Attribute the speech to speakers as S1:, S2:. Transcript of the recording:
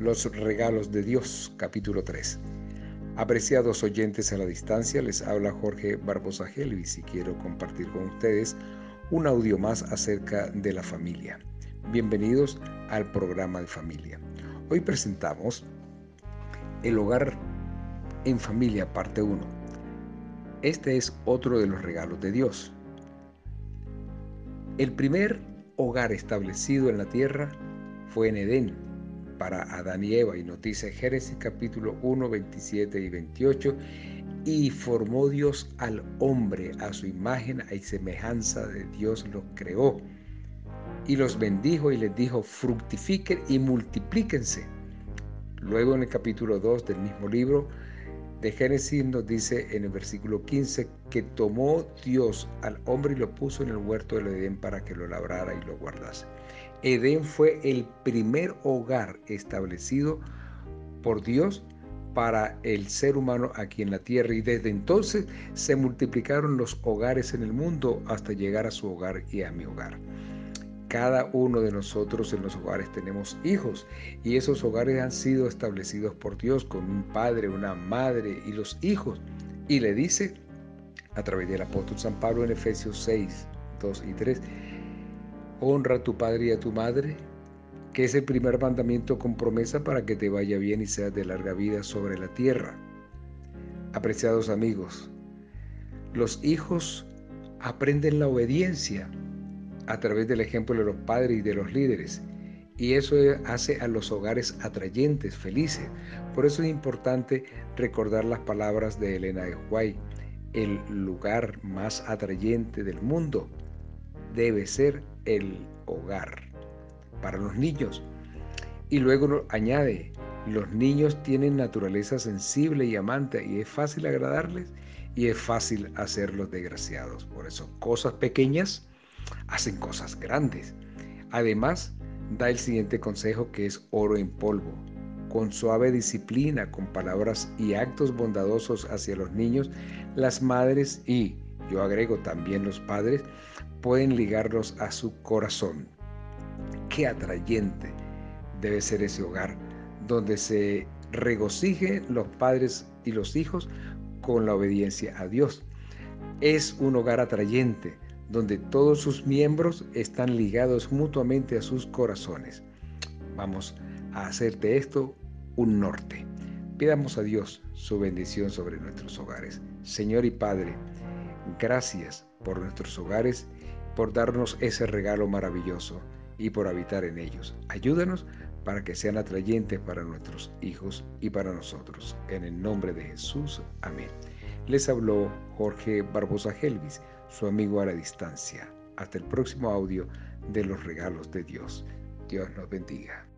S1: Los regalos de Dios, capítulo 3. Apreciados oyentes a la distancia, les habla Jorge Barbosa Helvis y quiero compartir con ustedes un audio más acerca de la familia. Bienvenidos al programa de familia. Hoy presentamos El hogar en familia, parte 1. Este es otro de los regalos de Dios. El primer hogar establecido en la tierra fue en Edén, para Adán y Eva y nos dice Génesis capítulo 1, 27 y 28 y formó Dios al hombre a su imagen y semejanza de Dios los creó y los bendijo y les dijo fructifiquen y multiplíquense. Luego en el capítulo 2 del mismo libro de Génesis nos dice en el versículo 15 que tomó Dios al hombre y lo puso en el huerto del Edén para que lo labrara y lo guardase. Edén fue el primer hogar establecido por Dios para el ser humano aquí en la tierra y desde entonces se multiplicaron los hogares en el mundo hasta llegar a su hogar y a mi hogar. Cada uno de nosotros en los hogares tenemos hijos y esos hogares han sido establecidos por Dios con un padre, una madre y los hijos. Y le dice a través del apóstol San Pablo en Efesios 6, 2 y 3, honra a tu padre y a tu madre, que es el primer mandamiento con promesa para que te vaya bien y seas de larga vida sobre la tierra. Apreciados amigos, los hijos aprenden la obediencia a través del ejemplo de los padres y de los líderes. Y eso hace a los hogares atrayentes, felices. Por eso es importante recordar las palabras de Elena de Huay. El lugar más atrayente del mundo debe ser el hogar para los niños. Y luego añade, los niños tienen naturaleza sensible y amante y es fácil agradarles y es fácil hacerlos desgraciados. Por eso cosas pequeñas hacen cosas grandes. Además, da el siguiente consejo que es oro en polvo. Con suave disciplina, con palabras y actos bondadosos hacia los niños, las madres y, yo agrego también los padres, pueden ligarlos a su corazón. Qué atrayente debe ser ese hogar donde se regocijen los padres y los hijos con la obediencia a Dios. Es un hogar atrayente donde todos sus miembros están ligados mutuamente a sus corazones. Vamos a hacer de esto un norte. Pidamos a Dios su bendición sobre nuestros hogares. Señor y Padre, gracias por nuestros hogares por darnos ese regalo maravilloso y por habitar en ellos. Ayúdanos para que sean atrayentes para nuestros hijos y para nosotros. En el nombre de Jesús. Amén. Les habló Jorge Barbosa Helvis, su amigo a la distancia. Hasta el próximo audio de los regalos de Dios. Dios nos bendiga.